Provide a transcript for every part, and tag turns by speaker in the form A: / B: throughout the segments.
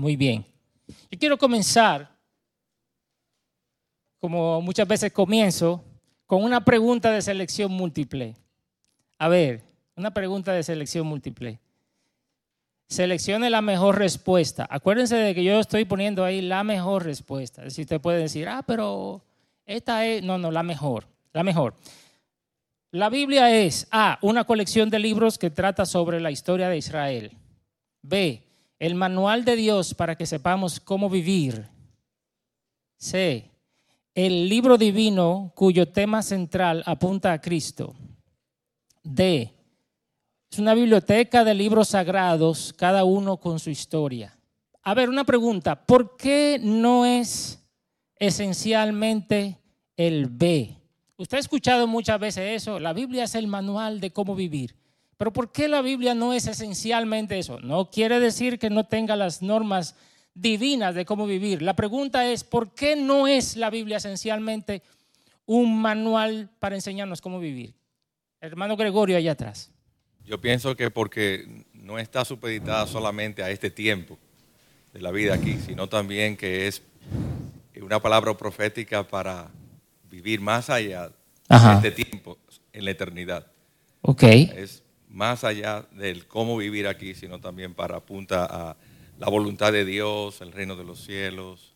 A: Muy bien. Yo quiero comenzar, como muchas veces comienzo, con una pregunta de selección múltiple. A ver, una pregunta de selección múltiple. Seleccione la mejor respuesta. Acuérdense de que yo estoy poniendo ahí la mejor respuesta. Si usted puede decir, ah, pero esta es, no, no, la mejor, la mejor. La Biblia es A, una colección de libros que trata sobre la historia de Israel. B, el manual de Dios para que sepamos cómo vivir. C, el libro divino cuyo tema central apunta a Cristo. D, es una biblioteca de libros sagrados, cada uno con su historia. A ver, una pregunta, ¿por qué no es esencialmente el B? Usted ha escuchado muchas veces eso, la Biblia es el manual de cómo vivir. Pero ¿por qué la Biblia no es esencialmente eso? No quiere decir que no tenga las normas divinas de cómo vivir. La pregunta es, ¿por qué no es la Biblia esencialmente un manual para enseñarnos cómo vivir? Hermano Gregorio, allá atrás.
B: Yo pienso que porque no está supeditada solamente a este tiempo de la vida aquí, sino también que es una palabra profética para vivir más allá de este tiempo, en la eternidad.
A: Ok.
B: Es más allá del cómo vivir aquí, sino también para apunta a la voluntad de Dios, el reino de los cielos.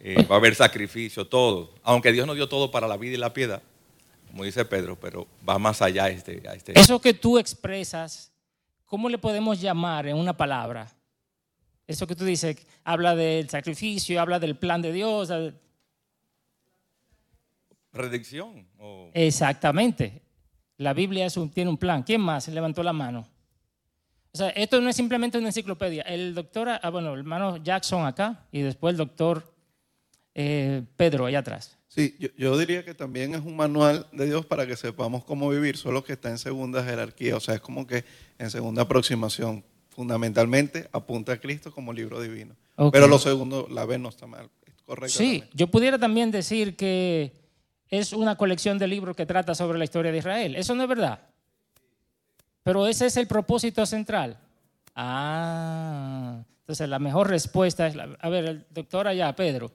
B: Eh, va a haber sacrificio, todo. Aunque Dios nos dio todo para la vida y la piedad, como dice Pedro, pero va más allá este, a este.
A: Eso que tú expresas, ¿cómo le podemos llamar en una palabra? Eso que tú dices, habla del sacrificio, habla del plan de Dios,
B: Redicción.
A: Exactamente. La Biblia tiene un plan. ¿Quién más levantó la mano? O sea, esto no es simplemente una enciclopedia. El doctor, ah, bueno, el hermano Jackson acá y después el doctor eh, Pedro allá atrás.
C: Sí, yo, diría que también es un manual de Dios para que sepamos cómo vivir, solo que está en segunda jerarquía, o sea, es como que en segunda aproximación. Fundamentalmente apunta a Cristo como libro divino. Pero lo segundo, la B no está mal, correcto.
A: Sí, yo pudiera también decir que es una colección de libros que trata sobre la historia de Israel. Eso no es verdad. Pero ese es el propósito central. Ah, entonces la mejor respuesta es, a ver, el doctor allá, Pedro.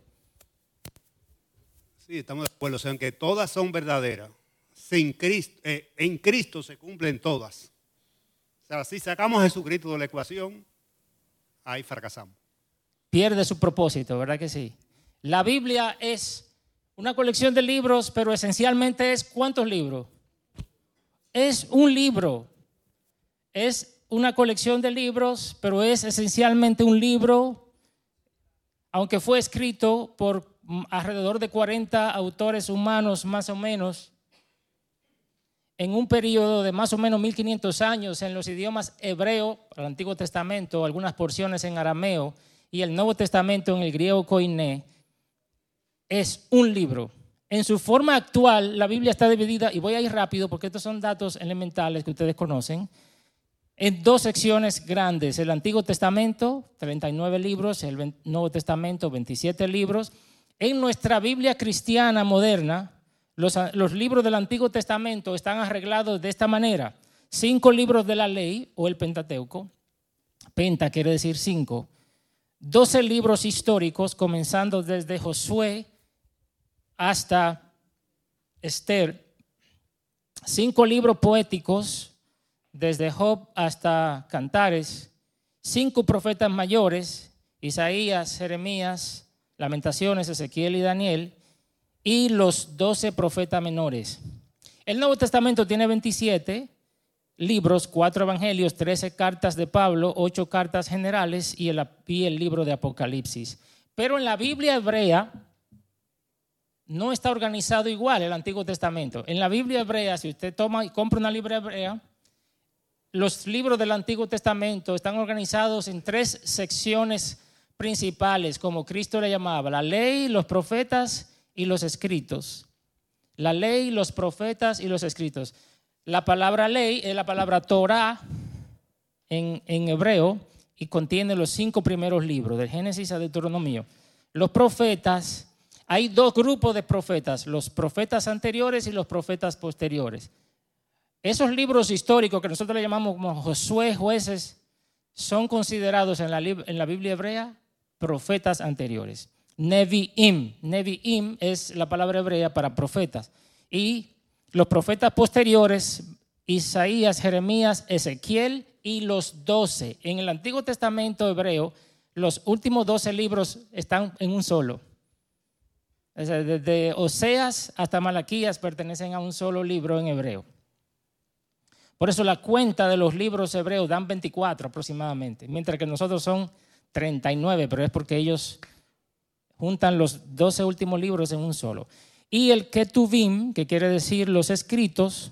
D: Sí, estamos de acuerdo, o sea, que todas son verdaderas. Sin Cristo, eh, en Cristo se cumplen todas. O sea, si sacamos a Jesucristo de la ecuación, ahí fracasamos.
A: Pierde su propósito, ¿verdad que sí? La Biblia es una colección de libros, pero esencialmente es ¿cuántos libros? Es un libro. Es una colección de libros, pero es esencialmente un libro, aunque fue escrito por alrededor de 40 autores humanos más o menos, en un periodo de más o menos 1500 años en los idiomas hebreo, el Antiguo Testamento, algunas porciones en arameo y el Nuevo Testamento en el griego koiné es un libro. En su forma actual, la Biblia está dividida, y voy a ir rápido porque estos son datos elementales que ustedes conocen, en dos secciones grandes. El Antiguo Testamento, 39 libros, el Nuevo Testamento, 27 libros. En nuestra Biblia cristiana moderna, los, libros del Antiguo Testamento están arreglados de esta manera. Cinco libros de la ley o el Pentateuco. Penta quiere decir cinco. Doce libros históricos, comenzando desde Josué hasta Esther, cinco libros poéticos, desde Job hasta Cantares, cinco profetas mayores, Isaías, Jeremías, Lamentaciones, Ezequiel y Daniel, y los doce profetas menores. El Nuevo Testamento tiene 27 libros, cuatro evangelios, 13 cartas de Pablo, ocho cartas generales y el, y el libro de Apocalipsis. Pero en la Biblia hebrea, no está organizado igual el Antiguo Testamento. En la Biblia hebrea, si usted toma y compra una Biblia hebrea, los libros del Antiguo Testamento están organizados en tres secciones principales, como Cristo le llamaba, la ley, los profetas y los escritos. La ley, los profetas y los escritos. La palabra ley es la palabra Torah en, en hebreo y contiene los cinco primeros libros, de Génesis a Deuteronomio. Los profetas hay dos grupos de profetas, los profetas anteriores y los profetas posteriores. Esos libros históricos que nosotros le llamamos como Josué, jueces, son considerados en la, en la Biblia hebrea profetas anteriores. Nevi'im. Nevi'im es la palabra hebrea para profetas. Y los profetas posteriores, Isaías, Jeremías, Ezequiel y los doce. En el Antiguo Testamento hebreo, los últimos doce libros están en un solo. Desde Oseas hasta Malaquías pertenecen a un solo libro en hebreo. Por eso la cuenta de los libros hebreos dan 24 aproximadamente, mientras que nosotros son 39, pero es porque ellos juntan los 12 últimos libros en un solo. Y el Ketuvim, que quiere decir los escritos,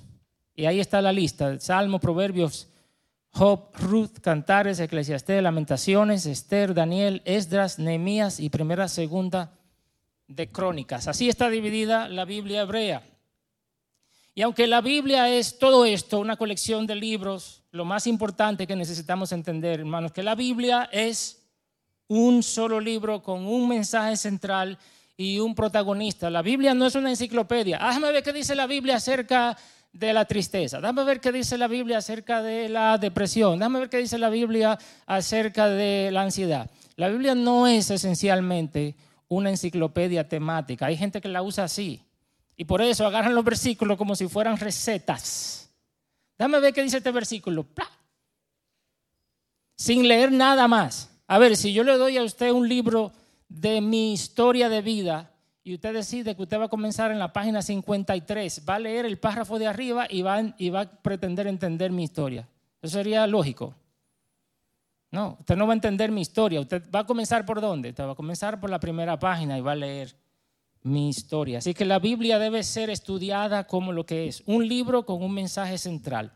A: y ahí está la lista, Salmo, Proverbios, Job, Ruth, Cantares, Eclesiastés, Lamentaciones, Esther, Daniel, Esdras, Nehemías y Primera, Segunda de Crónicas. Así está dividida la Biblia hebrea. Y aunque la Biblia es todo esto, una colección de libros, lo más importante que necesitamos entender, hermanos, que la Biblia es un solo libro con un mensaje central y un protagonista. La Biblia no es una enciclopedia. Déjame ver qué dice la Biblia acerca de la tristeza. Déjame ver qué dice la Biblia acerca de la depresión. Déjame ver qué dice la Biblia acerca de la ansiedad. La Biblia no es esencialmente una enciclopedia temática. Hay gente que la usa así. Y por eso agarran los versículos como si fueran recetas. Déjame ver qué dice este versículo. Sin leer nada más. A ver, si yo le doy a usted un libro de mi historia de vida y usted decide que usted va a comenzar en la página 53, va a leer el párrafo de arriba y va, y va a pretender entender mi historia. Eso sería lógico. No, usted no va a entender mi historia. Usted va a comenzar por dónde? Usted va a comenzar por la primera página y va a leer mi historia. Así que la Biblia debe ser estudiada como lo que es, un libro con un mensaje central.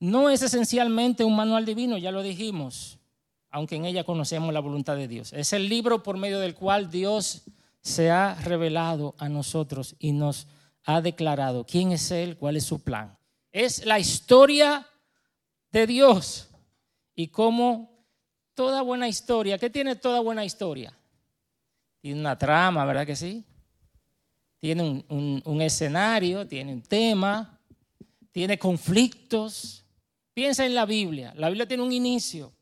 A: No es esencialmente un manual divino, ya lo dijimos, aunque en ella conocemos la voluntad de Dios. Es el libro por medio del cual Dios se ha revelado a nosotros y nos ha declarado quién es Él, cuál es su plan. Es la historia de Dios y cómo toda buena historia, ¿qué tiene toda buena historia? Tiene una trama, ¿verdad que sí? Tiene un, escenario, tiene un tema, tiene conflictos. Piensa en la Biblia. La Biblia tiene un inicio.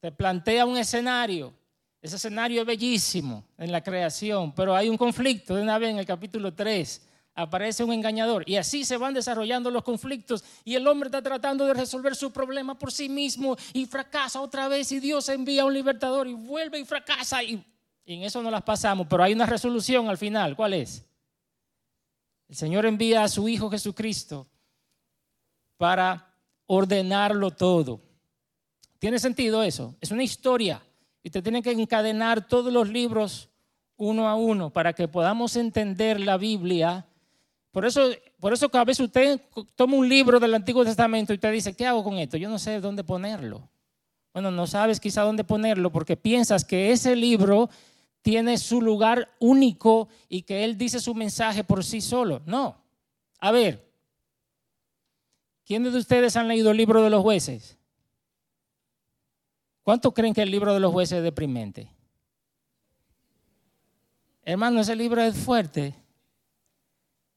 A: Te plantea un escenario. Ese escenario es bellísimo en la creación, pero hay un conflicto de una vez en el capítulo 3 aparece un engañador. Y así se van desarrollando los conflictos y el hombre está tratando de resolver su problema por sí mismo y fracasa otra vez y Dios envía un libertador y vuelve y fracasa y en eso no las pasamos, pero hay una resolución al final. ¿Cuál es? El Señor envía a su Hijo Jesucristo para ordenarlo todo. ¿Tiene sentido eso? Es una historia. Y te tiene que encadenar todos los libros uno a uno para que podamos entender la Biblia. Por eso, por eso que a veces usted toma un libro del Antiguo Testamento y usted dice, ¿qué hago con esto? Yo no sé dónde ponerlo. Bueno, no sabes quizá dónde ponerlo porque piensas que ese libro tiene su lugar único y que Él dice su mensaje por sí solo. No. A ver, ¿quiénes de ustedes han leído el libro de los jueces? ¿Cuántos creen que el libro de los jueces es deprimente? Hermano, ese libro es fuerte.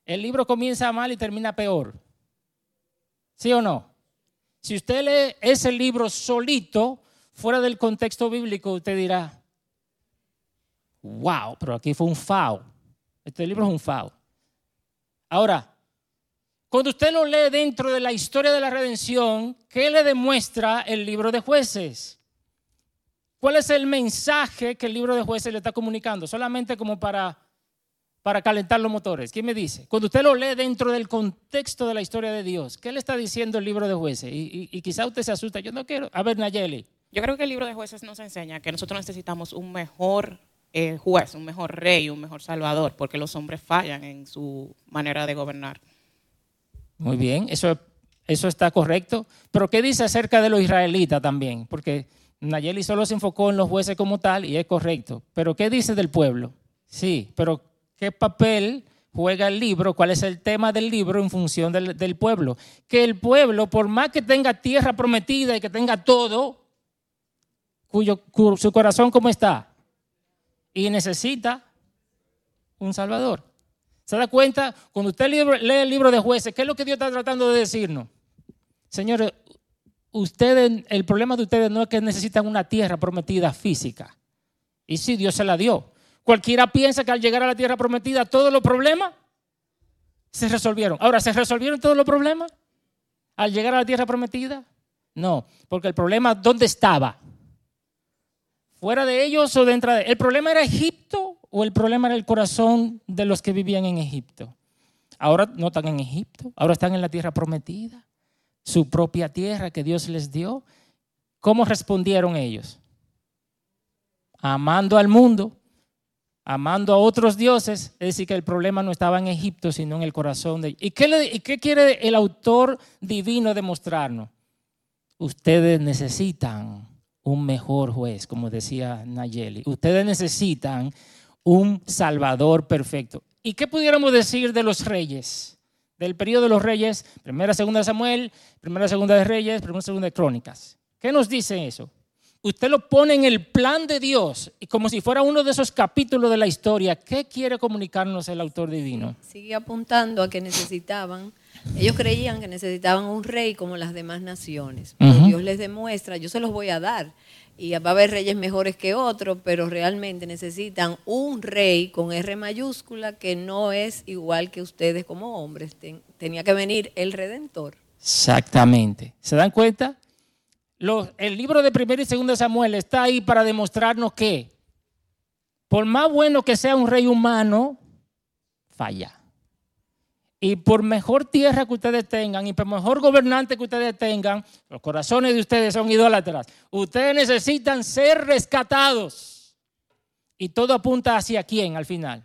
A: El libro comienza mal y termina peor. ¿Sí o no? Si usted lee ese libro solito, fuera del contexto bíblico, usted dirá, wow, pero aquí fue un FAO. Este libro es un FAO. Ahora, cuando usted lo lee dentro de la historia de la redención, ¿qué le demuestra el libro de jueces? ¿Cuál es el mensaje que el libro de jueces le está comunicando? Solamente como para, para calentar los motores. ¿Quién me dice? Cuando usted lo lee dentro del contexto de la historia de Dios, ¿qué le está diciendo el libro de jueces? Y, y quizá usted se asusta. Yo no quiero. A ver, Nayeli.
E: Yo creo que el libro de jueces nos enseña que nosotros necesitamos un mejor eh, juez, un mejor rey, un mejor salvador, porque los hombres fallan en su manera de gobernar.
A: Muy bien, eso, eso está correcto. Pero ¿qué dice acerca de los israelitas también? Porque Nayeli solo se enfocó en los jueces como tal y es correcto. Pero ¿qué dice del pueblo? Sí, pero ¿qué papel juega el libro? ¿Cuál es el tema del libro en función del, del pueblo? Que el pueblo, por más que tenga tierra prometida y que tenga todo, cuyo, su corazón cómo está? y necesita un Salvador. ¿Se da cuenta? Cuando usted lee el libro de jueces, ¿qué es lo que Dios está tratando de decirnos? Señores, ustedes, el problema de ustedes no es que necesitan una tierra prometida física. Y sí, Dios se la dio. Cualquiera piensa que al llegar a la tierra prometida todos los problemas se resolvieron. Ahora, ¿se resolvieron todos los problemas al llegar a la tierra prometida? No, porque el problema, ¿dónde estaba? ¿Fuera de ellos o dentro de ¿El problema era Egipto o el problema era el corazón de los que vivían en Egipto? Ahora no están en Egipto, ahora están en la tierra prometida, su propia tierra que Dios les dio. ¿Cómo respondieron ellos? Amando al mundo, amando a otros dioses, es decir, que el problema no estaba en Egipto, sino en el corazón de ellos. ¿Y qué, quiere el autor divino demostrarnos? Ustedes necesitan un mejor juez, como decía Nayeli. Ustedes necesitan un Salvador perfecto. ¿Y qué pudiéramos decir de los reyes? Del periodo de los reyes, primera, segunda de Samuel, primera, segunda de Reyes, primera, segunda de Crónicas. ¿Qué nos dice eso? Usted lo pone en el plan de Dios, y como si fuera uno de esos capítulos de la historia. ¿Qué quiere comunicarnos el autor divino?
F: Sigue apuntando a que necesitaban, ellos creían que necesitaban un rey como las demás naciones. Pero Dios les demuestra, yo se los voy a dar y va a haber reyes mejores que otros, pero realmente necesitan un rey con R mayúscula que no es igual que ustedes como hombres. tenía que venir el Redentor.
A: Exactamente. ¿Se dan cuenta? El libro de primero y segundo Samuel está ahí para demostrarnos que, por más bueno que sea un rey humano, falla. Y por mejor tierra que ustedes tengan y por mejor gobernante que ustedes tengan, los corazones de ustedes son idólatras. Ustedes necesitan ser rescatados. Y todo apunta hacia quién al final.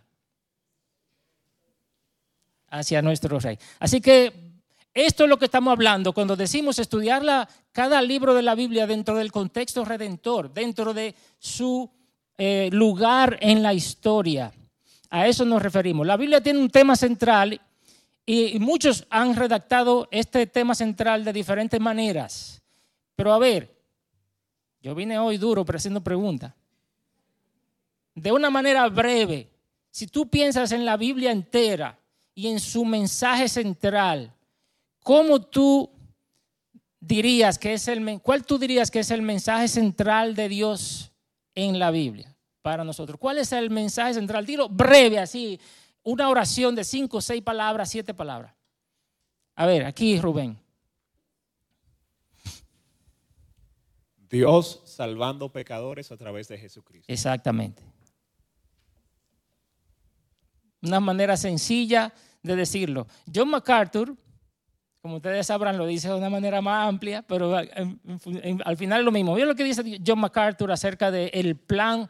A: Hacia nuestro rey. Así que esto es lo que estamos hablando cuando decimos estudiar cada libro de la Biblia dentro del contexto redentor, dentro de su eh, lugar en la historia. A eso nos referimos. La Biblia tiene un tema central y, muchos han redactado este tema central de diferentes maneras. Pero a ver, yo vine hoy duro pero haciendo preguntas. De una manera breve, si tú piensas en la Biblia entera y en su mensaje central, ¿cómo tú dirías que es el cuál tú dirías que es el mensaje central de Dios en la Biblia para nosotros? ¿Cuál es el mensaje central? Dilo breve así, una oración de cinco, seis palabras, siete palabras. A ver, aquí Rubén.
G: Dios salvando pecadores a través de Jesucristo.
A: Exactamente. Una manera sencilla de decirlo. John MacArthur, como ustedes sabrán, lo dice de una manera más amplia, pero al final es lo mismo. ¿Vieron lo que dice John MacArthur acerca del plan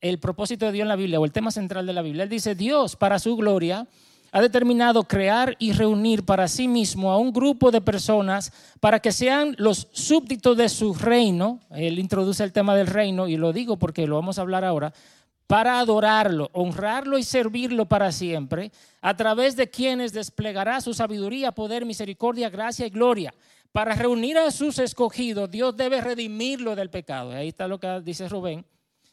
A: el propósito de Dios en la Biblia o el tema central de la Biblia. Él dice, Dios, para su gloria, ha determinado crear y reunir para sí mismo a un grupo de personas para que sean los súbditos de su reino. Él introduce el tema del reino y lo digo porque lo vamos a hablar ahora para adorarlo, honrarlo y servirlo para siempre, a través de quienes desplegará su sabiduría, poder, misericordia, gracia y gloria. Para reunir a sus escogidos, Dios debe redimirlo del pecado. Ahí está lo que dice Rubén.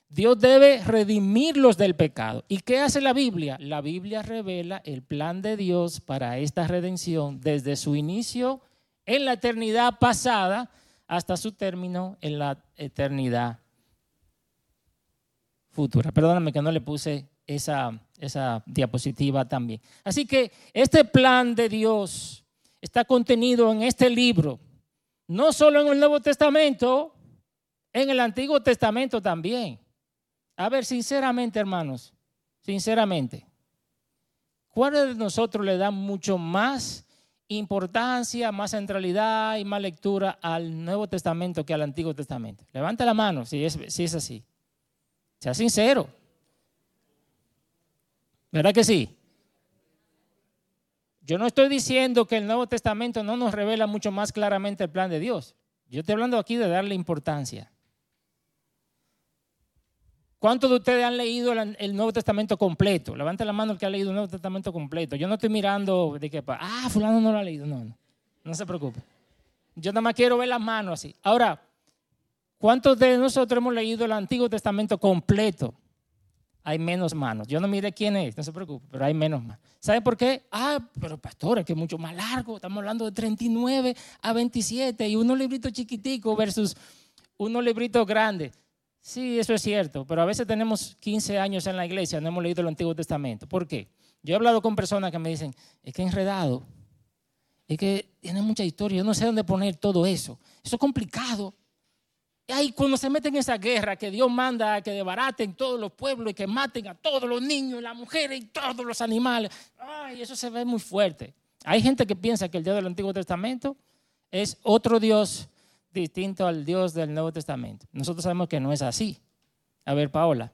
A: Dios debe redimirlos del pecado. ¿Y qué hace la Biblia? La Biblia revela el plan de Dios para esta redención desde su inicio en la eternidad pasada hasta su término en la eternidad futura. Perdóname que no le puse esa, esa diapositiva también. Así que este plan de Dios está contenido en este libro, no solo en el Nuevo Testamento, en el Antiguo Testamento también. A ver, sinceramente, hermanos, sinceramente, ¿cuáles de nosotros le dan mucho más importancia, más centralidad y más lectura al Nuevo Testamento que al Antiguo Testamento? Levanta la mano si es, si es así. Sea sincero. ¿Verdad que sí? Yo no estoy diciendo que el Nuevo Testamento no nos revela mucho más claramente el plan de Dios. Yo estoy hablando aquí de darle importancia. ¿Cuántos de ustedes han leído el Nuevo Testamento completo? Levante la mano el que ha leído el Nuevo Testamento completo. Yo no estoy mirando de qué, ah, fulano no lo ha leído. No, no, no se preocupe. Yo nada más quiero ver las manos así. Ahora, ¿cuántos de nosotros hemos leído el Antiguo Testamento completo? hay menos manos. Yo no mire quién es, no se preocupe, pero hay menos manos. ¿Sabe por qué? Ah, pero pastor, es que es mucho más largo. Estamos hablando de 39 a 27 y unos libritos chiquiticos versus unos libritos grandes. Sí, eso es cierto, pero a veces tenemos 15 años en la iglesia, no hemos leído el Antiguo Testamento. ¿Por qué? Yo he hablado con personas que me dicen, es que enredado, es que tiene mucha historia, yo no sé dónde poner todo eso. Eso es complicado. Ay, cuando se meten en esa guerra que Dios manda a que desbaraten todos los pueblos y que maten a todos los niños, las mujeres y todos los animales. Ay, eso se ve muy fuerte. Hay gente que piensa que el Dios del Antiguo Testamento es otro Dios distinto al Dios del Nuevo Testamento. Nosotros sabemos que no es así. A ver, Paola.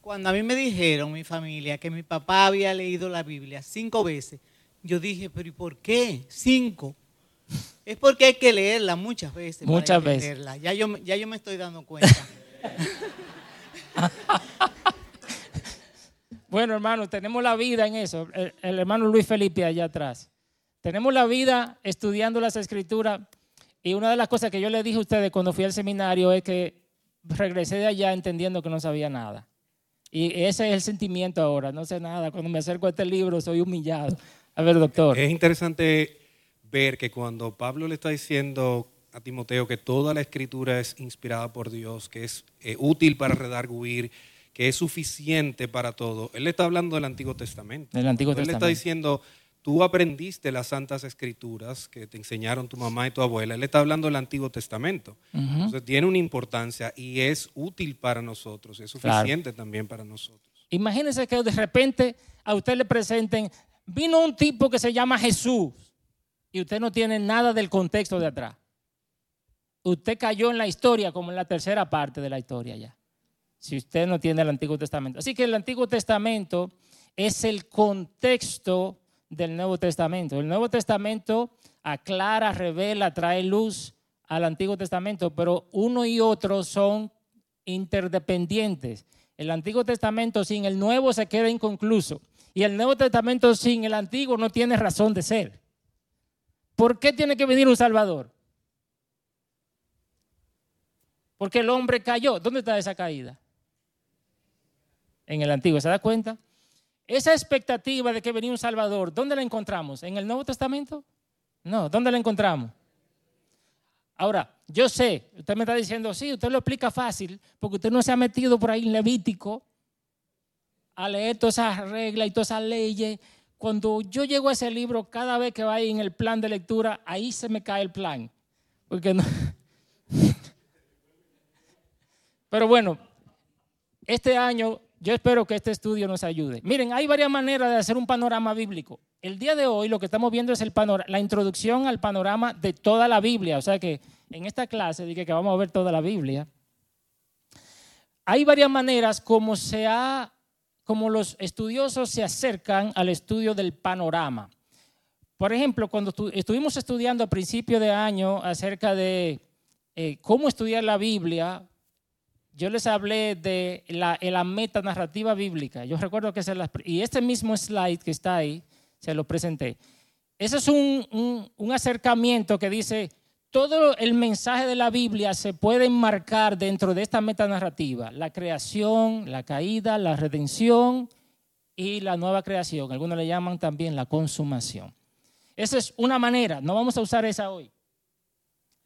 H: Cuando a mí me dijeron, mi familia, que mi papá había leído la Biblia cinco veces, yo dije, pero ¿y por qué? Cinco. Es porque hay que leerla muchas veces.
A: Muchas
H: para
A: veces.
H: Ya yo, ya yo me estoy dando cuenta.
A: Bueno, hermano, tenemos la vida en eso. El, el hermano Luis Felipe allá atrás. Tenemos la vida estudiando las escrituras. Y una de las cosas que yo le dije a ustedes cuando fui al seminario es que regresé de allá entendiendo que no sabía nada. Y ese es el sentimiento ahora. No sé nada. Cuando me acerco a este libro soy humillado. A ver, doctor.
I: Es interesante ver que cuando Pablo le está diciendo a Timoteo que toda la escritura es inspirada por Dios, que es eh, útil para redarguir, que es suficiente para todo, él le está hablando del Antiguo Testamento.
A: Del Antiguo
I: él le está
A: Testamento.
I: diciendo, tú aprendiste las santas escrituras que te enseñaron tu mamá y tu abuela. Él está hablando del Antiguo Testamento. Entonces tiene una importancia y es útil para nosotros, es
A: Claro.
I: suficiente también para nosotros.
A: Imagínense que de repente a usted le presenten, vino un tipo que se llama Jesús y usted no tiene nada del contexto de atrás. Usted cayó en la historia como en la tercera parte de la historia ya. Si usted no tiene el Antiguo Testamento. Así que el Antiguo Testamento es el contexto del Nuevo Testamento. El Nuevo Testamento aclara, revela, trae luz al Antiguo Testamento, pero uno y otro son interdependientes. El Antiguo Testamento sin el Nuevo se queda inconcluso y el Nuevo Testamento sin el Antiguo no tiene razón de ser. ¿Por qué tiene que venir un Salvador? Porque el hombre cayó. ¿Dónde está esa caída? En el Antiguo, ¿se da cuenta? Esa expectativa de que venía un Salvador, ¿dónde la encontramos? ¿En el Nuevo Testamento? No, ¿dónde la encontramos? Ahora, yo sé, usted me está diciendo, sí, usted lo explica fácil, porque usted no se ha metido por ahí en Levítico a leer todas esas reglas y todas esas leyes. Cuando yo llego a ese libro, cada vez que va ahí en el plan de lectura, ahí se me cae el plan. Porque no. Pero bueno, este año yo espero que este estudio nos ayude. Miren, hay varias maneras de hacer un panorama bíblico. El día de hoy lo que estamos viendo es la introducción al panorama de toda la Biblia. O sea que en esta clase dije que vamos a ver toda la Biblia. Hay varias maneras como se ha, como los estudiosos se acercan al estudio del panorama. Por ejemplo, cuando estu- estuvimos estudiando a principio de año acerca de eh, cómo estudiar la Biblia, yo les hablé de la, la metanarrativa bíblica. Yo recuerdo que se las, y este mismo slide que está ahí, se lo presenté. Ese es un acercamiento que dice, todo el mensaje de la Biblia se puede enmarcar dentro de esta metanarrativa. La creación, la caída, la redención y la nueva creación. Algunos le llaman también la consumación. Esa es una manera, no vamos a usar esa hoy.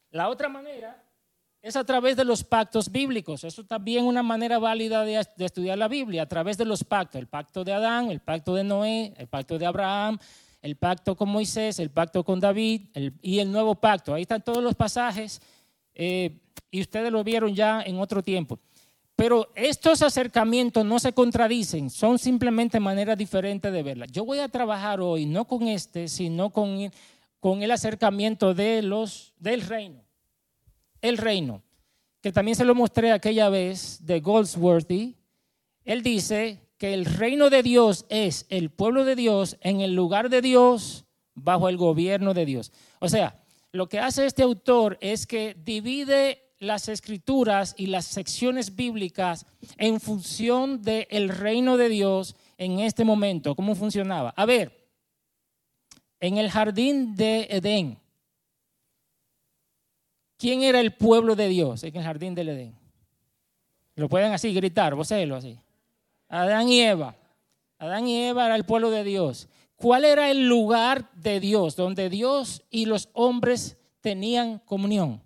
A: La otra manera es a través de los pactos bíblicos. Eso también es una manera válida de, de estudiar la Biblia, a través de los pactos. El pacto de Adán, el pacto de Noé, el pacto de Abraham, el pacto con Moisés, el pacto con David y el nuevo pacto. Ahí están todos los pasajes eh, y ustedes lo vieron ya en otro tiempo. Pero estos acercamientos no se contradicen, son simplemente maneras diferentes de verla. Yo voy a trabajar hoy no con este, sino con, con el acercamiento de los, del reino el reino, que también se lo mostré aquella vez de Goldsworthy, él dice que el reino de Dios es el pueblo de Dios en el lugar de Dios, bajo el gobierno de Dios. O sea, lo que hace este autor es que divide las escrituras y las secciones bíblicas en función del reino de Dios en este momento. ¿Cómo funcionaba? A ver, en el jardín de Edén, ¿Quién era el pueblo de Dios en el jardín del Edén? Lo pueden así gritar, vocelo así. Adán y Eva. Adán y Eva era el pueblo de Dios. ¿Cuál era el lugar de Dios donde Dios y los hombres tenían comunión?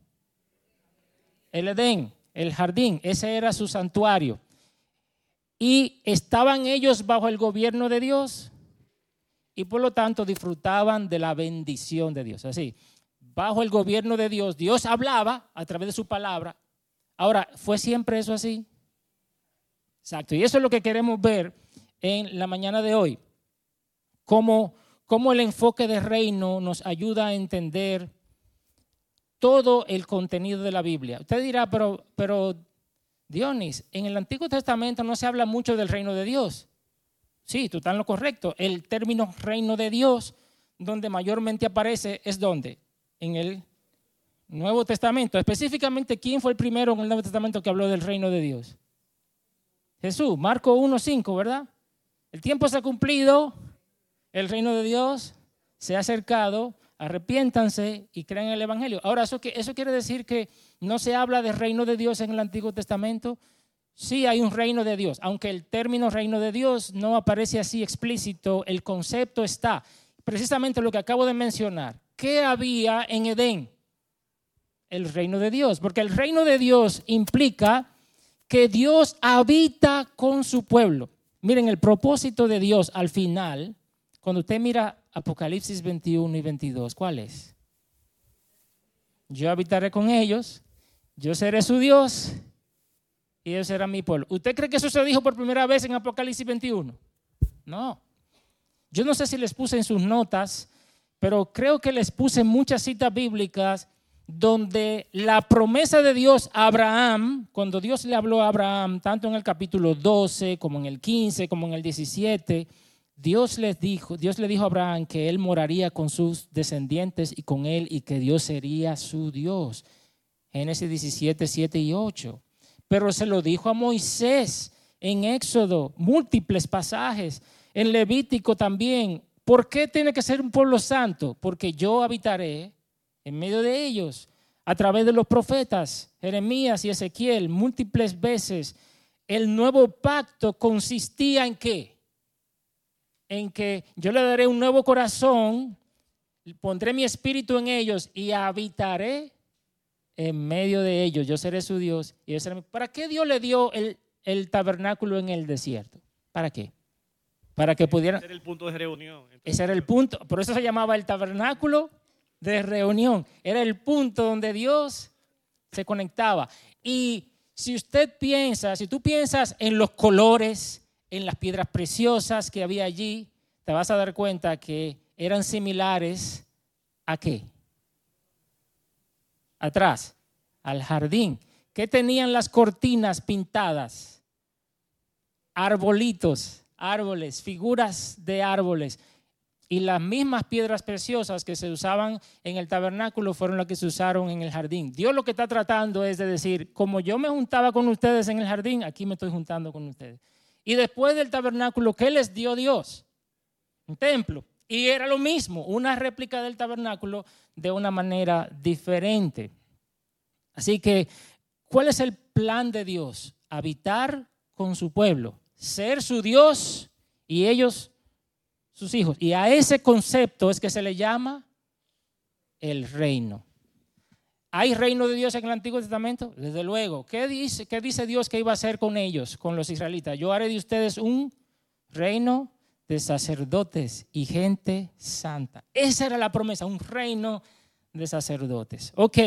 A: El Edén, el jardín, ese era su santuario. Y estaban ellos bajo el gobierno de Dios y por lo tanto disfrutaban de la bendición de Dios. Así, bajo el gobierno de Dios, Dios hablaba a través de su palabra. Ahora, ¿fue siempre eso así? Exacto. Y eso es lo que queremos ver en la mañana de hoy. Cómo, cómo el enfoque de reino nos ayuda a entender todo el contenido de la Biblia. Usted dirá, pero, pero Dionis, en el Antiguo Testamento no se habla mucho del reino de Dios. Sí, tú estás en lo correcto. El término reino de Dios, donde mayormente aparece, es donde? En el Nuevo Testamento. Específicamente, ¿quién fue el primero en el Nuevo Testamento que habló del reino de Dios? Jesús, Marco 1.5, ¿verdad? El tiempo se ha cumplido, el reino de Dios se ha acercado, arrepiéntanse y crean en el Evangelio. Ahora, ¿eso, ¿eso quiere decir que no se habla de reino de Dios en el Antiguo Testamento? Sí hay un reino de Dios, aunque el término reino de Dios no aparece así explícito, el concepto está. Precisamente lo que acabo de mencionar. ¿Qué había en Edén? El reino de Dios, porque el reino de Dios implica que Dios habita con su pueblo. Miren, el propósito de Dios al final, cuando usted mira Apocalipsis 21 y 22, ¿cuál es? Yo habitaré con ellos, yo seré su Dios y ellos serán mi pueblo. ¿Usted cree que eso se dijo por primera vez en Apocalipsis 21? No. Yo no sé si les puse en sus notas, pero creo que les puse muchas citas bíblicas donde la promesa de Dios a Abraham, cuando Dios le habló a Abraham, tanto en el capítulo 12 como en el 15, como en el 17, Dios les dijo, Dios le dijo a Abraham que él moraría con sus descendientes y con él y que Dios sería su Dios. Génesis 17, 7 y 8. Pero se lo dijo a Moisés en Éxodo, múltiples pasajes, en Levítico también. ¿Por qué tiene que ser un pueblo santo? Porque yo habitaré en medio de ellos, a través de los profetas, Jeremías y Ezequiel, múltiples veces, el nuevo pacto consistía en qué? En que yo le daré un nuevo corazón, pondré mi espíritu en ellos y habitaré en medio de ellos. Yo seré su Dios. Y ¿Para qué Dios le dio el, el tabernáculo en el desierto? ¿Para qué? Para que pudieran...
J: Ese era el punto de reunión.
A: Ese era el punto. Por eso se llamaba el tabernáculo de reunión. Era el punto donde Dios se conectaba. Y si usted piensa, si tú piensas en los colores, en las piedras preciosas que había allí, te vas a dar cuenta que eran similares a qué? Atrás, al jardín. ¿Qué tenían las cortinas pintadas? Arbolitos, árboles, figuras de árboles. Y las mismas piedras preciosas que se usaban en el tabernáculo fueron las que se usaron en el jardín. Dios lo que está tratando es de decir, como yo me juntaba con ustedes en el jardín, aquí me estoy juntando con ustedes. Y después del tabernáculo, ¿qué les dio Dios? Un templo. Y era lo mismo, una réplica del tabernáculo de una manera diferente. Así que, ¿cuál es el plan de Dios? Habitar con su pueblo, ser su Dios y ellos sus hijos. Y a ese concepto es que se le llama el reino. ¿Hay reino de Dios en el Antiguo Testamento? Desde luego. ¿Qué dice, ¿Qué dice Dios que iba a hacer con ellos, con los israelitas? Yo haré de ustedes un reino de sacerdotes y gente santa. Esa era la promesa, un reino de sacerdotes. Ok.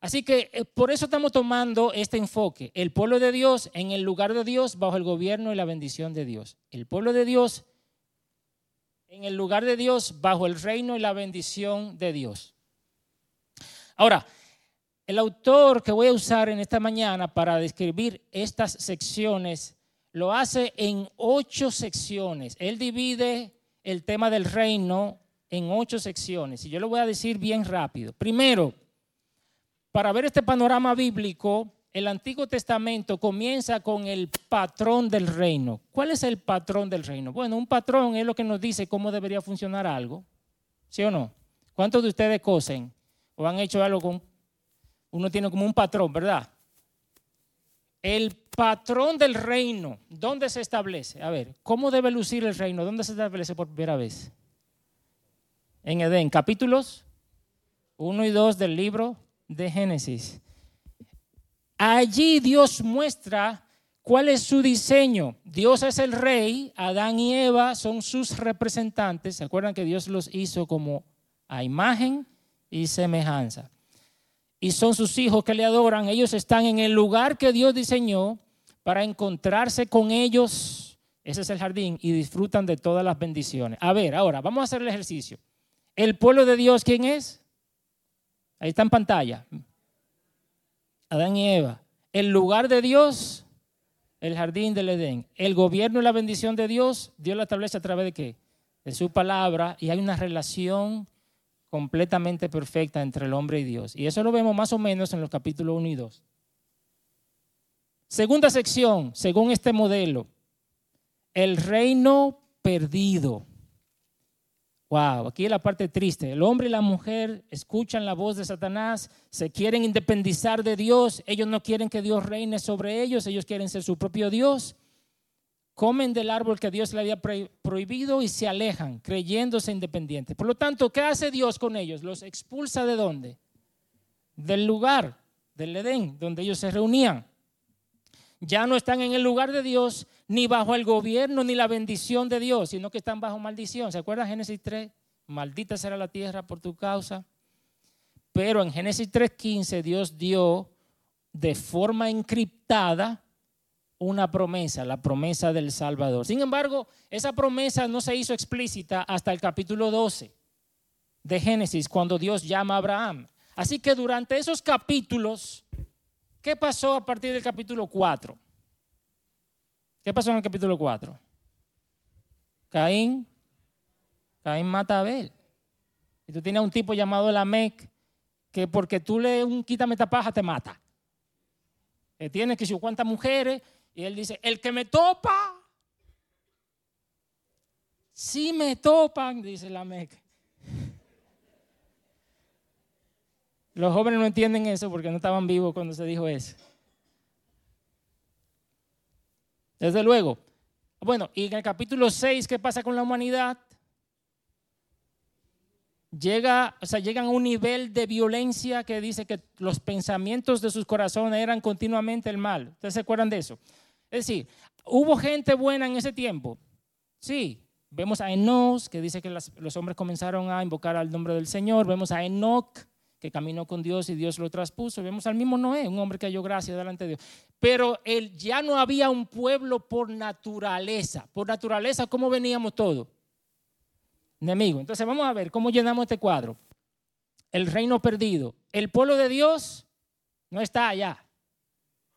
A: Así que eh, por eso estamos tomando este enfoque. El pueblo de Dios en el lugar de Dios bajo el gobierno y la bendición de Dios. El pueblo de Dios en el lugar de Dios, bajo el reino y la bendición de Dios. Ahora, el autor que voy a usar en esta mañana para describir estas secciones lo hace en ocho secciones. Él divide el tema del reino en ocho secciones y yo lo voy a decir bien rápido. Primero, para ver este panorama bíblico, el Antiguo Testamento comienza con el patrón del reino. ¿Cuál es el patrón del reino? Bueno, un patrón es lo que nos dice cómo debería funcionar algo. ¿Sí o no? ¿Cuántos de ustedes cosen o han hecho algo con... Uno tiene como un patrón, ¿verdad? El patrón del reino, ¿dónde se establece? A ver, ¿cómo debe lucir el reino? ¿Dónde se establece por primera vez? En Edén, capítulos 1 y 2 del libro de Génesis. Allí Dios muestra cuál es su diseño. Dios es el rey, Adán y Eva son sus representantes. ¿Se acuerdan que Dios los hizo como a imagen y semejanza? y son sus hijos que le adoran. Ellos están en el lugar que Dios diseñó para encontrarse con ellos. Ese es el jardín y disfrutan de todas las bendiciones. A ver, ahora vamos a hacer el ejercicio. ¿El pueblo de Dios quién es? Ahí está en pantalla. Adán y Eva. El lugar de Dios, el jardín del Edén. El gobierno y la bendición de Dios, Dios la establece a través de qué? De su palabra y hay una relación completamente perfecta entre el hombre y Dios. Y eso lo vemos más o menos en los capítulos 1 y 2. Segunda sección, según este modelo, el reino perdido. Wow, aquí es la parte triste. El hombre y la mujer escuchan la voz de Satanás, se quieren independizar de Dios, ellos no quieren que Dios reine sobre ellos, ellos quieren ser su propio Dios comen del árbol que Dios le había prohibido y se alejan, creyéndose independientes. Por lo tanto, ¿qué hace Dios con ellos? Los expulsa de dónde? Del lugar, del Edén, donde ellos se reunían. Ya no están en el lugar de Dios, ni bajo el gobierno, ni la bendición de Dios, sino que están bajo maldición. ¿Se acuerdan Génesis 3? Maldita será la tierra por tu causa. Pero en Génesis 3.15 Dios dio de forma encriptada una promesa, la promesa del Salvador. Sin embargo, esa promesa no se hizo explícita hasta el capítulo 12 de Génesis, cuando Dios llama a Abraham. Así que durante esos capítulos, ¿qué pasó a partir del capítulo 4? ¿Qué pasó en el capítulo 4? Caín, Caín mata a Abel. Y tú tienes un tipo llamado Lamec que porque tú le un quítame tapaja te mata. Que tiene que si cuántas mujeres y él dice, el que me topa, si me topan, dice la Los jóvenes no entienden eso porque no estaban vivos cuando se dijo eso. Desde luego. Bueno, y en el capítulo 6, ¿qué pasa con la humanidad? Llega, o sea, llegan a un nivel de violencia que dice que los pensamientos de sus corazones eran continuamente el mal. ¿Ustedes se acuerdan de eso? Es decir, ¿hubo gente buena en ese tiempo? Sí. Vemos a Enos, que dice que los hombres comenzaron a invocar al nombre del Señor. Vemos a Enoch, que caminó con Dios y Dios lo traspuso. Vemos al mismo Noé, un hombre que halló gracia delante de Dios. Pero él, ya no había un pueblo por naturaleza. Por naturaleza, ¿cómo veníamos todos? Enemigo. Entonces vamos a ver cómo llenamos este cuadro. El reino perdido. El pueblo de Dios no está allá.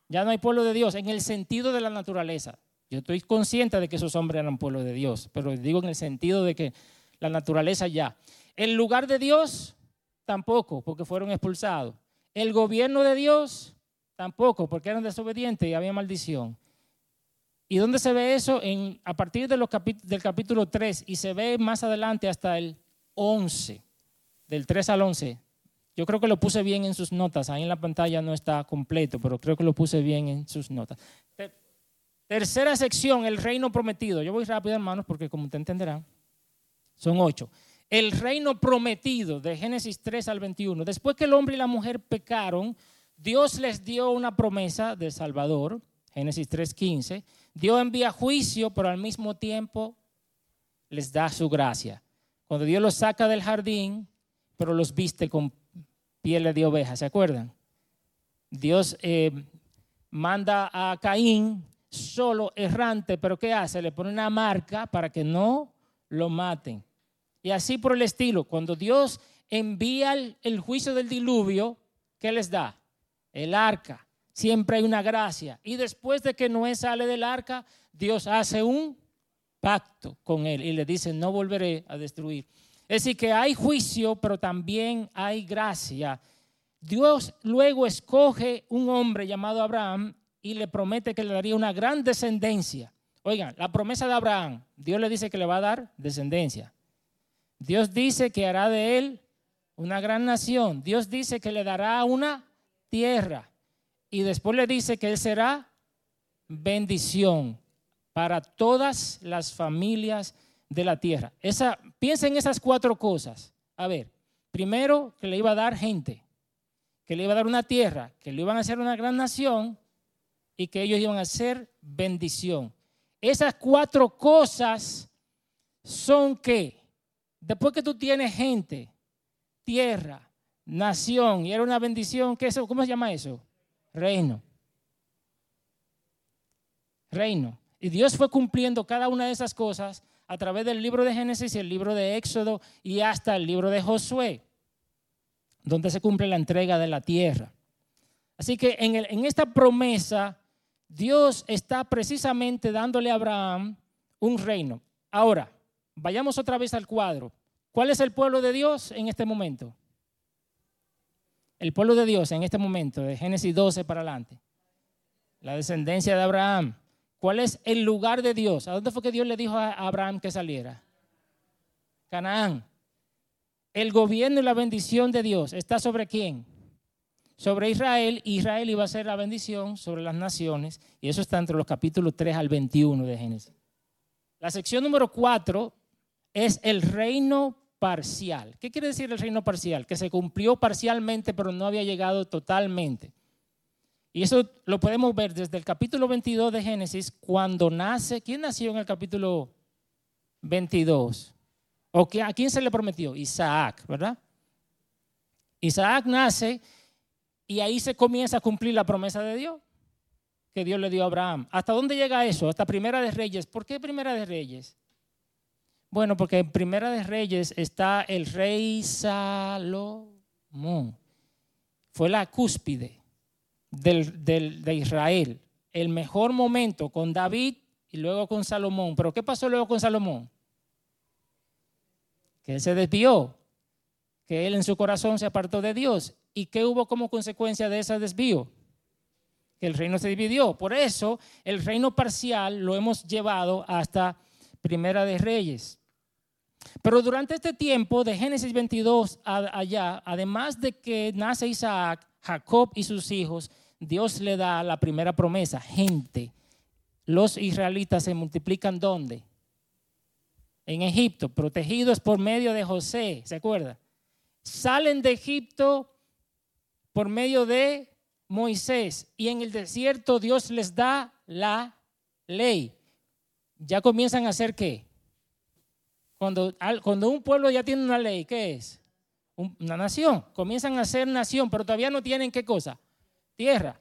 A: Ya no hay pueblo de Dios en el sentido de la naturaleza. Yo estoy consciente de que esos hombres eran pueblo de Dios, pero digo en el sentido de que la naturaleza ya. El lugar de Dios tampoco, porque fueron expulsados. El gobierno de Dios tampoco, porque eran desobedientes y había maldición. ¿Y dónde se ve eso? En, a partir del capítulo 3 y se ve más adelante hasta el 11, del 3 al 11. Yo creo que lo puse bien en sus notas. Ahí en la pantalla no está completo, pero creo que lo puse bien en sus notas. Tercera sección, el reino prometido. Yo voy rápido, hermanos, porque como usted entenderá, son ocho. El reino prometido de Génesis 3 al 21. Después que el hombre y la mujer pecaron, Dios les dio una promesa de Salvador, Génesis 3:15. Dios envía juicio, pero al mismo tiempo les da su gracia. Cuando Dios los saca del jardín, pero los viste con pieles de oveja, ¿se acuerdan? Dios eh, manda a Caín solo, errante, pero ¿qué hace? Le pone una marca para que no lo maten. Y así por el estilo, cuando Dios envía el, juicio del diluvio, ¿qué les da? El arca. Siempre hay una gracia. Y después de que Noé sale del arca, Dios hace un pacto con él y le dice, no volveré a destruir. Es decir, que hay juicio, pero también hay gracia. Dios luego escoge un hombre llamado Abraham y le promete que le daría una gran descendencia. Oigan, la promesa de Abraham, Dios le dice que le va a dar descendencia. Dios dice que hará de él una gran nación. Dios dice que le dará una tierra. Y después le dice que él será bendición para todas las familias de la tierra. Esa, piensa en esas cuatro cosas. A ver, primero que le iba a dar gente, que le iba a dar una tierra, que le iban a hacer una gran nación y que ellos iban a ser bendición. Esas cuatro cosas son que, después que tú tienes gente, tierra, nación, y era una bendición, ¿qué eso? ¿cómo se llama eso? Reino. Reino. Y Dios fue cumpliendo cada una de esas cosas a través del libro de Génesis y el libro de Éxodo y hasta el libro de Josué, donde se cumple la entrega de la tierra. Así que en esta promesa, Dios está precisamente dándole a Abraham un reino. Ahora, vayamos otra vez al cuadro. ¿Cuál es el pueblo de Dios en este momento? El pueblo de Dios en este momento, de Génesis 12 para adelante. La descendencia de Abraham. ¿Cuál es el lugar de Dios? ¿A dónde fue que Dios le dijo a Abraham que saliera? Canaán. El gobierno y la bendición de Dios está sobre quién? Sobre Israel. Israel iba a ser la bendición sobre las naciones. Y eso está entre los capítulos 3 al 21 de Génesis. La sección número 4 es el reino parcial. ¿Qué quiere decir el reino parcial? Que se cumplió parcialmente, pero no había llegado totalmente. Y eso lo podemos ver desde el capítulo 22 de Génesis, cuando nace. ¿Quién nació en el capítulo 22? ¿O a quién se le prometió? Isaac, ¿verdad? Isaac nace y ahí se comienza a cumplir la promesa de Dios que Dios le dio a Abraham. ¿Hasta dónde llega eso? Hasta Primera de Reyes. ¿Por qué Primera de Reyes? Bueno, porque en Primera de Reyes está el rey Salomón. Fue la cúspide de Israel. El mejor momento con David y luego con Salomón. Pero ¿qué pasó luego con Salomón? Que él se desvió, que él en su corazón se apartó de Dios. ¿Y qué hubo como consecuencia de ese desvío? Que el reino se dividió. Por eso el reino parcial lo hemos llevado hasta Primera de Reyes. Pero durante este tiempo, de Génesis 22 allá, además de que nace Isaac, Jacob y sus hijos, Dios le da la primera promesa, gente. Los israelitas se multiplican ¿dónde? En Egipto, protegidos por medio de José, ¿se acuerda? Salen de Egipto por medio de Moisés y en el desierto Dios les da la ley. Ya comienzan a hacer qué? Cuando, un pueblo ya tiene una ley, ¿qué es? Una nación. Comienzan a ser nación, pero todavía no tienen qué cosa? tierra.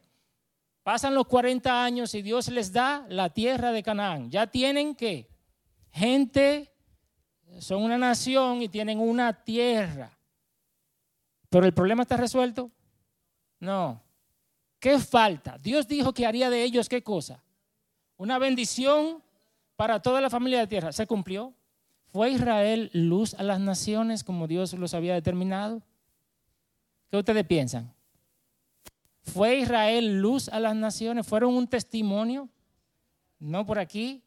A: Pasan los 40 años y Dios les da la tierra de Canaán. Ya tienen que gente, son una nación y tienen una tierra. Pero el problema está resuelto. No. ¿Qué falta? Dios dijo que haría de ellos qué cosa? Una bendición para toda la familia de tierra. ¿Se cumplió? ¿Fue Israel luz a las naciones como Dios los había determinado? ¿Qué ustedes piensan? ¿Fue Israel luz a las naciones? ¿Fueron un testimonio? No por aquí.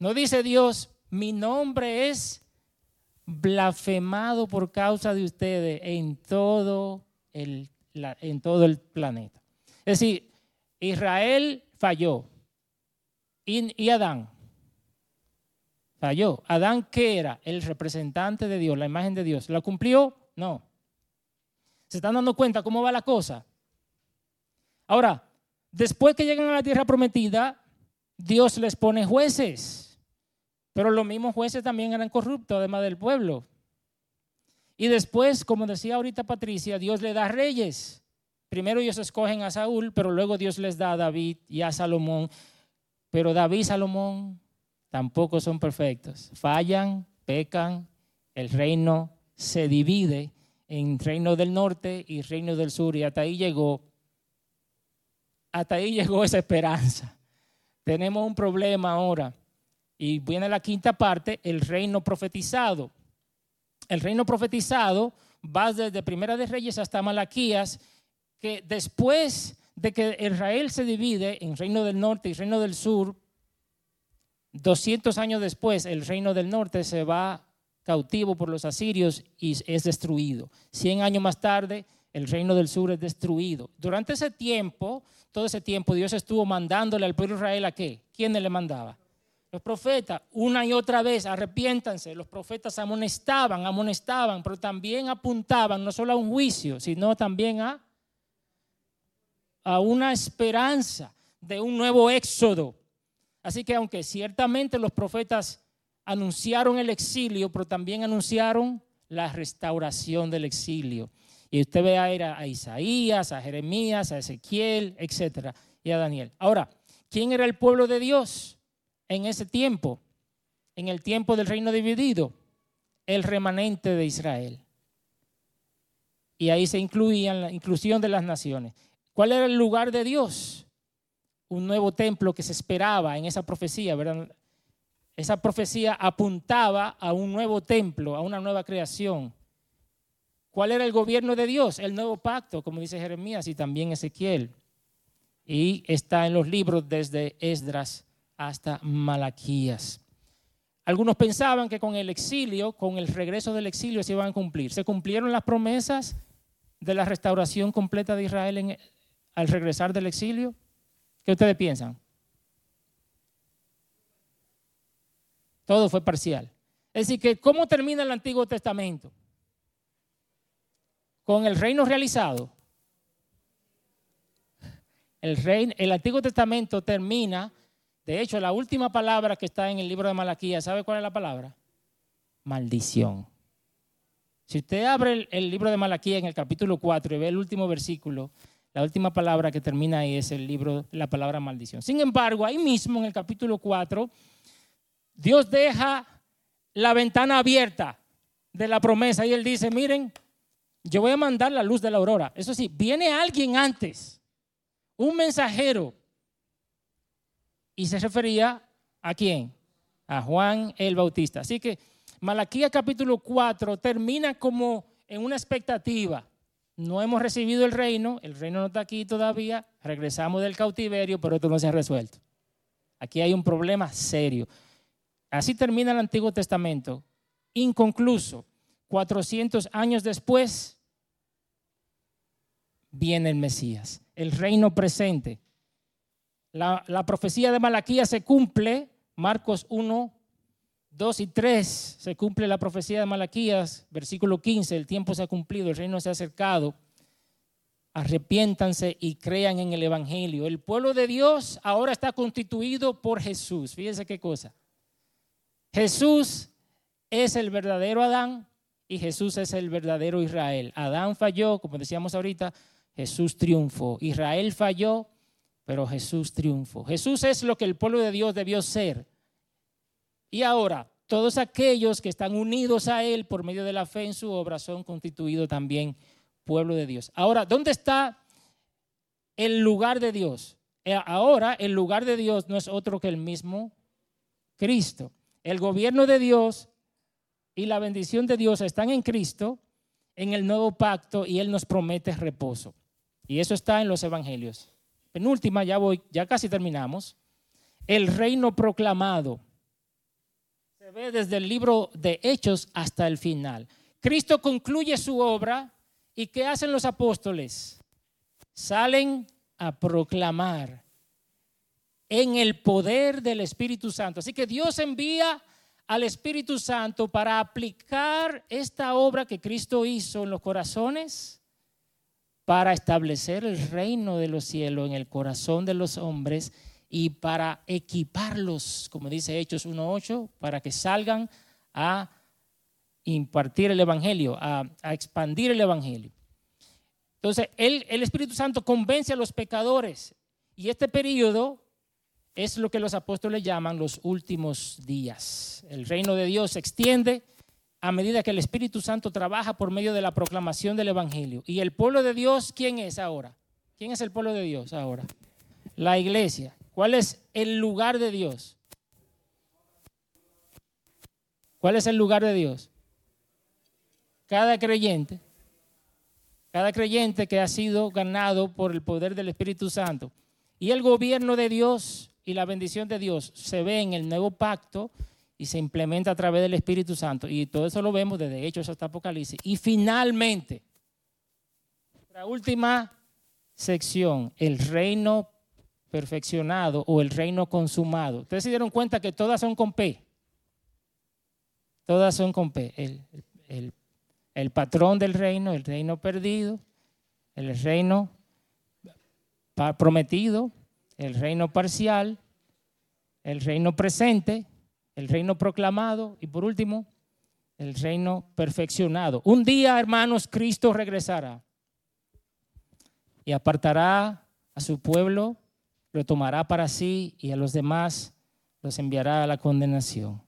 A: No dice Dios, mi nombre es blasfemado por causa de ustedes en todo el, en todo el planeta. Es decir, Israel falló. Y, y Adán falló. Adán, ¿qué era? El representante de Dios, la imagen de Dios. ¿La cumplió? No. ¿Se están dando cuenta cómo va la cosa? Ahora, después que llegan a la tierra prometida, Dios les pone jueces. Pero los mismos jueces también eran corruptos, además del pueblo. Y después, como decía ahorita Patricia, Dios le da reyes. Primero ellos escogen a Saúl, pero luego Dios les da a David y a Salomón. Pero David y Salomón tampoco son perfectos. Fallan, pecan, el reino se divide en Reino del Norte y Reino del Sur y hasta ahí llegó, hasta ahí llegó esa esperanza. Tenemos un problema ahora y viene la quinta parte, el reino profetizado. El reino profetizado va desde Primera de Reyes hasta Malaquías, que después de que Israel se divide en Reino del Norte y Reino del Sur, 200 años después el Reino del Norte se va cautivo por los asirios y es destruido. Cien años más tarde, el reino del sur es destruido. Durante ese tiempo, todo ese tiempo, Dios estuvo mandándole al pueblo de Israel a qué? ¿Quién le mandaba? Los profetas, una y otra vez, arrepiéntanse. Los profetas amonestaban, amonestaban, pero también apuntaban no solo a un juicio, sino también a, a una esperanza de un nuevo éxodo. Así que aunque ciertamente los profetas anunciaron el exilio, pero también anunciaron la restauración del exilio. Y usted ve a, a Isaías, a Jeremías, a Ezequiel, etcétera, y a Daniel. Ahora, ¿quién era el pueblo de Dios en ese tiempo? En el tiempo del reino dividido, el remanente de Israel. Y ahí se incluían la inclusión de las naciones. ¿Cuál era el lugar de Dios? Un nuevo templo que se esperaba en esa profecía, ¿verdad? Esa profecía apuntaba a un nuevo templo, a una nueva creación. ¿Cuál era el gobierno de Dios? El nuevo pacto, como dice Jeremías y también Ezequiel. Y está en los libros desde Esdras hasta Malaquías. Algunos pensaban que con el exilio, con el regreso del exilio, se iban a cumplir. ¿Se cumplieron las promesas de la restauración completa de Israel al regresar del exilio? ¿Qué ustedes piensan? Todo fue parcial. Es decir, que ¿cómo termina el Antiguo Testamento? Con el reino realizado. El, reino, el Antiguo Testamento termina, de hecho, la última palabra que está en el libro de Malaquías, ¿sabe cuál es la palabra? Maldición. Si usted abre el, el libro de Malaquías en el capítulo 4 y ve el último versículo, la última palabra que termina ahí es el libro, la palabra maldición. Sin embargo, ahí mismo en el capítulo 4, Dios deja la ventana abierta de la promesa y él dice, miren, yo voy a mandar la luz de la aurora. Eso sí, viene alguien antes, un mensajero. Y se refería a quién? A Juan el Bautista. Así que Malaquía capítulo 4 termina como en una expectativa. No hemos recibido el reino, el reino no está aquí todavía, regresamos del cautiverio, pero esto no se ha resuelto. Aquí hay un problema serio. Así termina el Antiguo Testamento, inconcluso. 400 años después viene el Mesías, el reino presente. La, la profecía de Malaquía se cumple, Marcos 1, 2 y 3, se cumple la profecía de Malaquías, versículo 15, el tiempo se ha cumplido, el reino se ha acercado. Arrepiéntanse y crean en el Evangelio. El pueblo de Dios ahora está constituido por Jesús. Fíjense qué cosa. Jesús es el verdadero Adán y Jesús es el verdadero Israel. Adán falló, como decíamos ahorita, Jesús triunfó. Israel falló, pero Jesús triunfó. Jesús es lo que el pueblo de Dios debió ser. Y ahora, todos aquellos que están unidos a Él por medio de la fe en su obra son constituidos también pueblo de Dios. Ahora, ¿dónde está el lugar de Dios? Eh, ahora el lugar de Dios no es otro que el mismo Cristo. El gobierno de Dios y la bendición de Dios están en Cristo, en el nuevo pacto, y Él nos promete reposo. Y eso está en los evangelios. Penúltima, ya voy, ya casi terminamos. El reino proclamado. Se ve desde el libro de Hechos hasta el final. Cristo concluye su obra y ¿qué hacen los apóstoles? Salen a proclamar en el poder del Espíritu Santo. Así que Dios envía al Espíritu Santo para aplicar esta obra que Cristo hizo en los corazones para establecer el reino de los cielos en el corazón de los hombres y para equiparlos, como dice Hechos 1.8, para que salgan a impartir el Evangelio, a, expandir el Evangelio. Entonces, el Espíritu Santo convence a los pecadores y este periodo es lo que los apóstoles llaman los últimos días. El reino de Dios se extiende a medida que el Espíritu Santo trabaja por medio de la proclamación del Evangelio. ¿Y el pueblo de Dios quién es ahora? ¿Quién es el pueblo de Dios ahora? La iglesia. ¿Cuál es el lugar de Dios? ¿Cuál es el lugar de Dios? Cada creyente, cada creyente que ha sido ganado por el poder del Espíritu Santo. Y el gobierno de Dios y la bendición de Dios se ve en el nuevo pacto y se implementa a través del Espíritu Santo. Y todo eso lo vemos desde Hechos hasta Apocalipsis. Y finalmente, La última sección, el reino perfeccionado o el reino consumado. Ustedes se dieron cuenta que todas son con P. Todas son con P. El, el- el patrón del reino, el reino perdido, el reino prometido, el reino parcial, el reino presente, el reino proclamado y por último, el reino perfeccionado. Un día, hermanos, Cristo regresará y apartará a su pueblo, lo tomará para sí y a los demás los enviará a la condenación.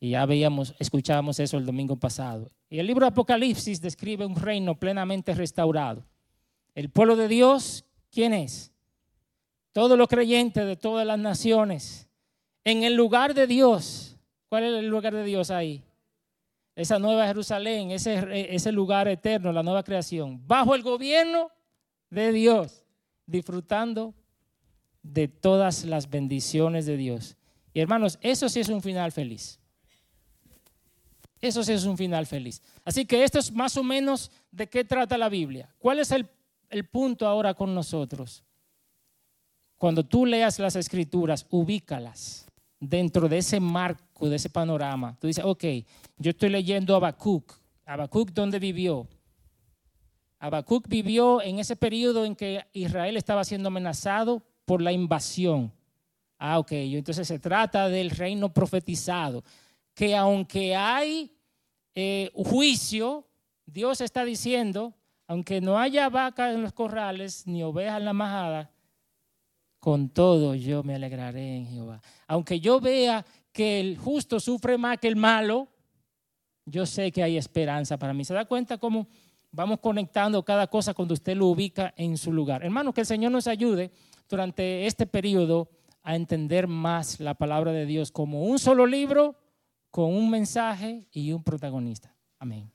A: Y ya veíamos, escuchábamos eso el domingo pasado. Y el libro de Apocalipsis describe un reino plenamente restaurado. El pueblo de Dios, ¿quién es? Todos los creyentes de todas las naciones. En el lugar de Dios. ¿Cuál es el lugar de Dios ahí? Esa nueva Jerusalén, ese, ese lugar eterno, la nueva creación. Bajo el gobierno de Dios, disfrutando de todas las bendiciones de Dios. Y hermanos, eso sí es un final feliz. Eso sí es un final feliz. Así que esto es más o menos de qué trata la Biblia. ¿Cuál es el, el punto ahora con nosotros? Cuando tú leas las escrituras, ubícalas dentro de ese marco, de ese panorama. Tú dices, ok, yo estoy leyendo Habacuc. Habacuc, ¿dónde vivió? Habacuc vivió en ese periodo en que Israel estaba siendo amenazado por la invasión. Ah, ok, entonces se trata del reino profetizado, que aunque hay eh, juicio, Dios está diciendo, aunque no haya vaca en los corrales ni ovejas en la majada, con todo yo me alegraré en Jehová. Aunque yo vea que el justo sufre más que el malo, yo sé que hay esperanza para mí. ¿Se da cuenta cómo vamos conectando cada cosa cuando usted lo ubica en su lugar? Hermano, que el Señor nos ayude durante este periodo a entender más la palabra de Dios como un solo libro, con un mensaje y un protagonista. Amén.